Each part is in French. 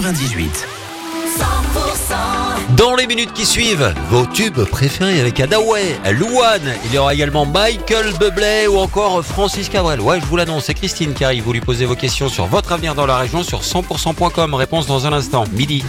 98. Dans les minutes qui suivent, vos tubes préférés avec Adaway, Louane, il y aura également Michael Bublé ou encore Francis Cabrel. Ouais, je vous l'annonce, c'est Christine qui arrive. Vous lui posez vos questions sur votre avenir dans la région sur 100%.com. Réponse dans un instant, midi.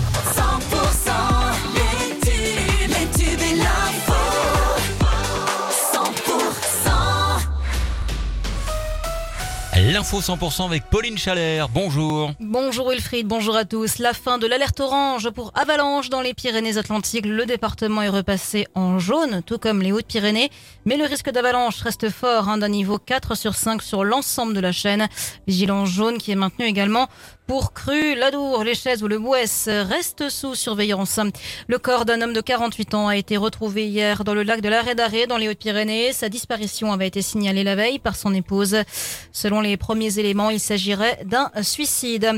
L'info 100% avec Pauline Chalère. Bonjour. Bonjour Wilfried, bonjour à tous. La fin de l'alerte orange pour avalanche dans les Pyrénées-Atlantiques. Le département est repassé en jaune, tout comme les Hautes-Pyrénées. Mais le risque d'avalanche reste fort, hein, d'un niveau 4 sur 5 sur l'ensemble de la chaîne. Vigilance jaune qui est maintenue également pour Cru, Ladour, les Chaises ou le Bouès reste sous surveillance. Le corps d'un homme de 48 ans a été retrouvé hier dans le lac de l'Arrêt d'Arrêt dans les Hautes-Pyrénées. Sa disparition avait été signalée la veille par son épouse. Selon les premiers éléments, il s'agirait d'un suicide.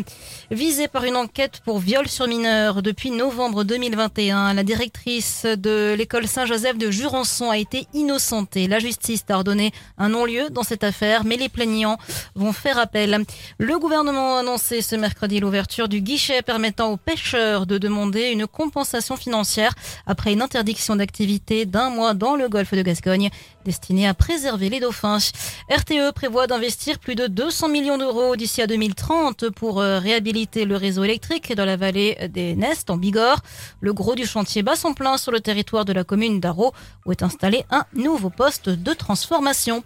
Visé par une enquête pour viol sur mineur depuis novembre 2021, la directrice de l'école Saint-Joseph de Jurançon a été innocentée. La justice a ordonné un non-lieu dans cette affaire, mais les plaignants vont faire appel. Le gouvernement a annoncé ce mercredi l'ouverture du guichet permettant aux pêcheurs de demander une compensation financière après une interdiction d'activité d'un mois dans le golfe de Gascogne destinée à préserver les dauphins. RTE prévoit d'investir plus de 200 millions d'euros d'ici à 2030 pour euh, réhabiliter le réseau électrique dans la vallée des Nestes en Bigorre. Le gros du chantier bat son plein sur le territoire de la commune d'Arro où est installé un nouveau poste de transformation.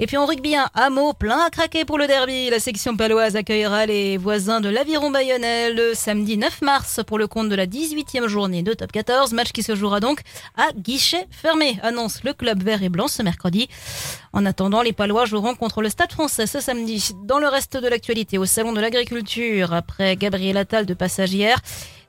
Et puis en rugby, un hameau plein à craquer pour le derby. La section paloise accueillera les voisins de l'Aviron Bayonnais le samedi 9 mars pour le compte de la 18e journée de Top 14. Match qui se jouera donc à guichet fermé, annonce le club vert et blanc ce mercredi. En attendant, les Palois joueront contre le Stade français ce Dans le reste de l'actualité, au Salon de l'Agriculture, après Gabriel Attal de passage hier,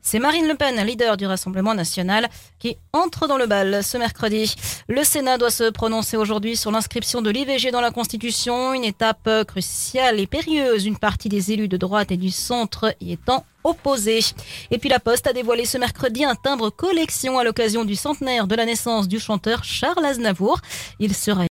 c'est Marine Le Pen, leader du Rassemblement national, qui entre dans le bal ce mercredi. Le Sénat doit se prononcer aujourd'hui sur l'inscription de l'IVG dans la Constitution, une étape cruciale et périlleuse, une partie des élus de droite et du centre y étant opposés. Et puis la Poste a dévoilé ce mercredi un timbre collection à l'occasion du centenaire de la naissance du chanteur Charles Aznavour. Il sera